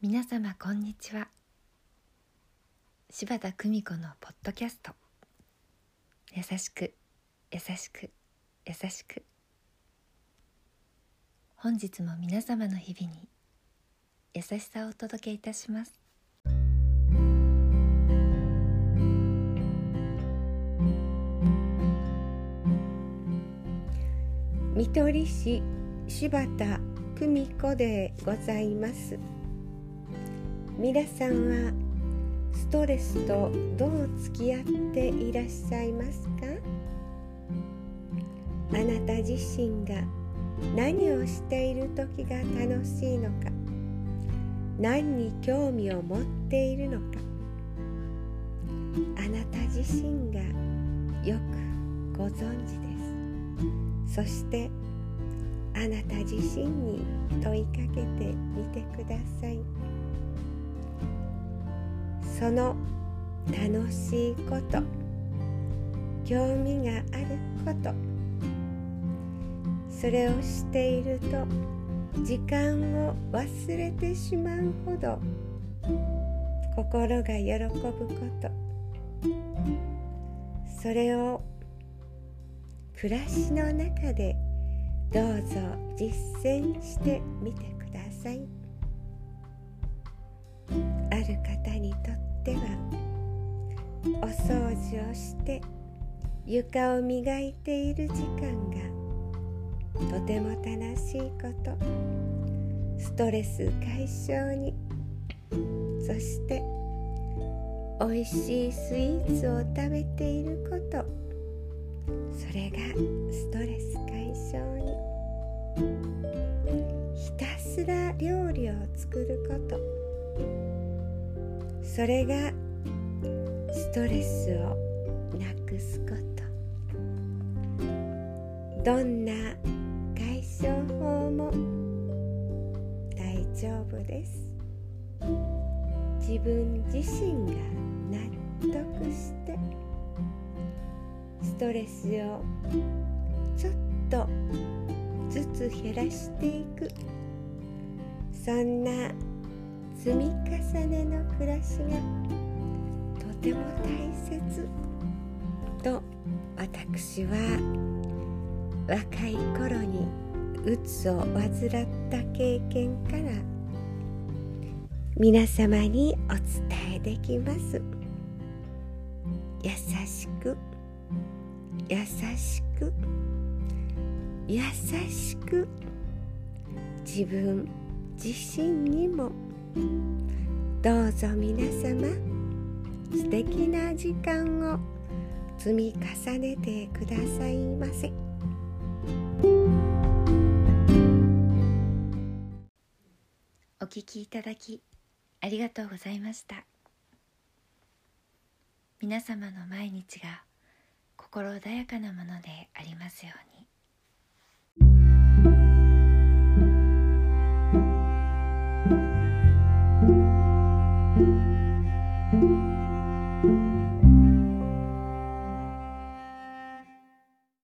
皆様こんにちは。柴田久美子のポッドキャスト。優しく優しく優しく。本日も皆様の日々に優しさをお届けいたします。見取り師柴田久美子でございます。皆さんはストレスとどう付き合っていらっしゃいますか？あなた自身が何をしている時が楽しいのか？何に興味を持っているのか？あなた自身がよくご存知です。そしてあなた自身に問いかけてみてください。その楽しいこと興味があることそれをしていると時間を忘れてしまうほど心が喜ぶこと。それを暮らしの中でどうぞ実践してみてください。ある方にとってはお掃除をして床を磨いている時間がとても楽しいこと。ストレス解消にそしておいしいスイーツを食べていること。それがストレス解消にひたすら料理を作ること。それがストレスをなくすこと。どんな解消法も大丈夫です。自分自身がトレスをちょっとずつ減らしていく。そんな積み重ねの暮らしがとても大切。と私は若い頃にうつを患った経験から皆様にお伝えできます。優しく優しく優しく自分自身にもどうぞ皆様素敵な時間を積み重ねてくださいませ。お聞きいただきありがとうございました。皆様の毎日が心穏やかなものでありますように。